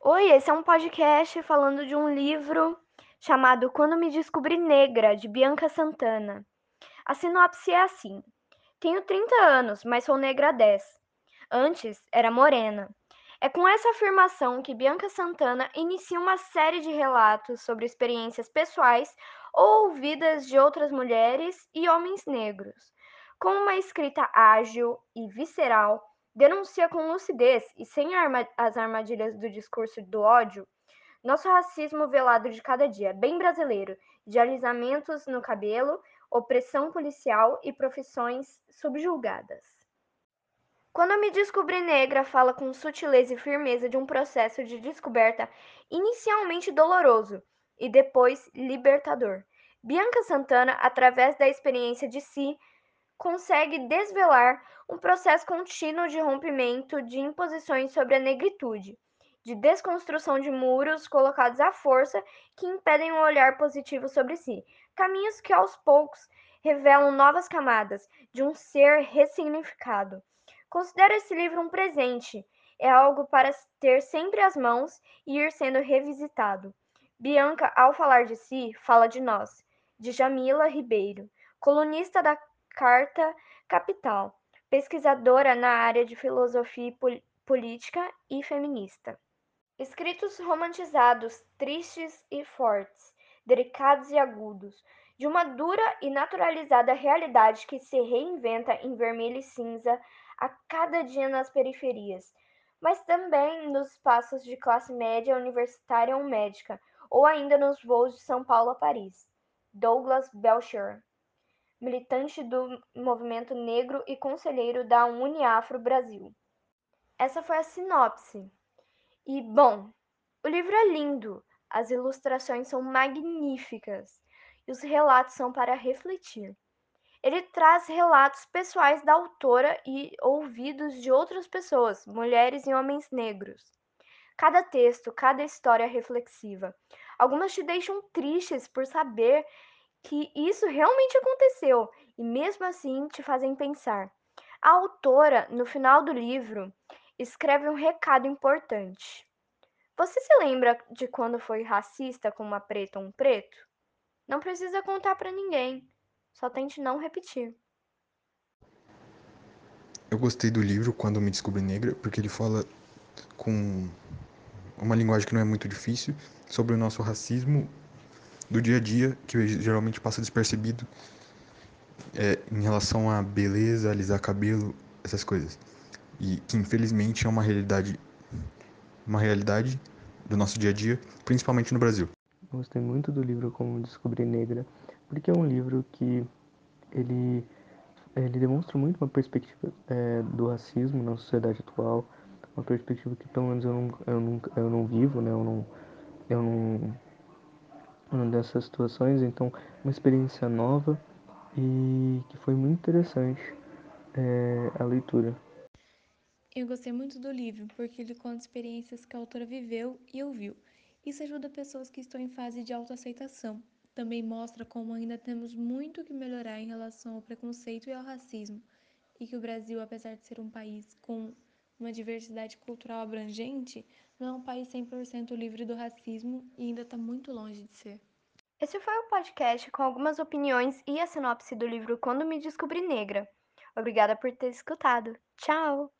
Oi, esse é um podcast falando de um livro chamado Quando Me Descobri Negra, de Bianca Santana. A sinopse é assim: Tenho 30 anos, mas sou negra há 10. Antes era morena. É com essa afirmação que Bianca Santana inicia uma série de relatos sobre experiências pessoais ou ouvidas de outras mulheres e homens negros. Com uma escrita ágil e visceral, denuncia com lucidez e sem arma as armadilhas do discurso do ódio nosso racismo velado de cada dia, bem brasileiro, de alisamentos no cabelo, opressão policial e profissões subjugadas. Quando me descobri negra, fala com sutileza e firmeza de um processo de descoberta inicialmente doloroso e depois libertador. Bianca Santana, através da experiência de si, consegue desvelar um processo contínuo de rompimento de imposições sobre a negritude, de desconstrução de muros colocados à força que impedem um olhar positivo sobre si, caminhos que aos poucos revelam novas camadas de um ser ressignificado. Considero esse livro um presente, é algo para ter sempre às mãos e ir sendo revisitado. Bianca, ao falar de si, fala de nós, de Jamila Ribeiro, colunista da Carta Capital, pesquisadora na área de filosofia política e feminista. Escritos romantizados, tristes e fortes, delicados e agudos, de uma dura e naturalizada realidade que se reinventa em vermelho e cinza a cada dia nas periferias, mas também nos espaços de classe média universitária ou médica, ou ainda nos voos de São Paulo a Paris. Douglas Belcher militante do movimento negro e conselheiro da Uniafro Brasil. Essa foi a sinopse. E, bom, o livro é lindo, as ilustrações são magníficas e os relatos são para refletir. Ele traz relatos pessoais da autora e ouvidos de outras pessoas, mulheres e homens negros. Cada texto, cada história reflexiva. Algumas te deixam tristes por saber que isso realmente aconteceu e mesmo assim te fazem pensar. A autora, no final do livro, escreve um recado importante. Você se lembra de quando foi racista com uma preta ou um preto? Não precisa contar para ninguém, só tente não repetir. Eu gostei do livro Quando Me Descobri Negra, porque ele fala com uma linguagem que não é muito difícil sobre o nosso racismo do dia a dia que geralmente passa despercebido é, em relação a beleza, alisar cabelo, essas coisas. E que infelizmente é uma realidade uma realidade do nosso dia a dia, principalmente no Brasil. Gostei muito do livro Como Descobrir Negra, porque é um livro que ele ele demonstra muito uma perspectiva é, do racismo na sociedade atual, uma perspectiva que pelo menos eu não, eu não, eu não vivo, né? Eu não, eu não dessas situações, então uma experiência nova e que foi muito interessante é, a leitura. Eu gostei muito do livro porque ele conta experiências que a autora viveu e ouviu. Isso ajuda pessoas que estão em fase de autoaceitação. Também mostra como ainda temos muito que melhorar em relação ao preconceito e ao racismo, e que o Brasil, apesar de ser um país com uma diversidade cultural abrangente, não é um país 100% livre do racismo e ainda está muito longe de ser. Esse foi o podcast com algumas opiniões e a sinopse do livro Quando Me Descobri Negra. Obrigada por ter escutado. Tchau!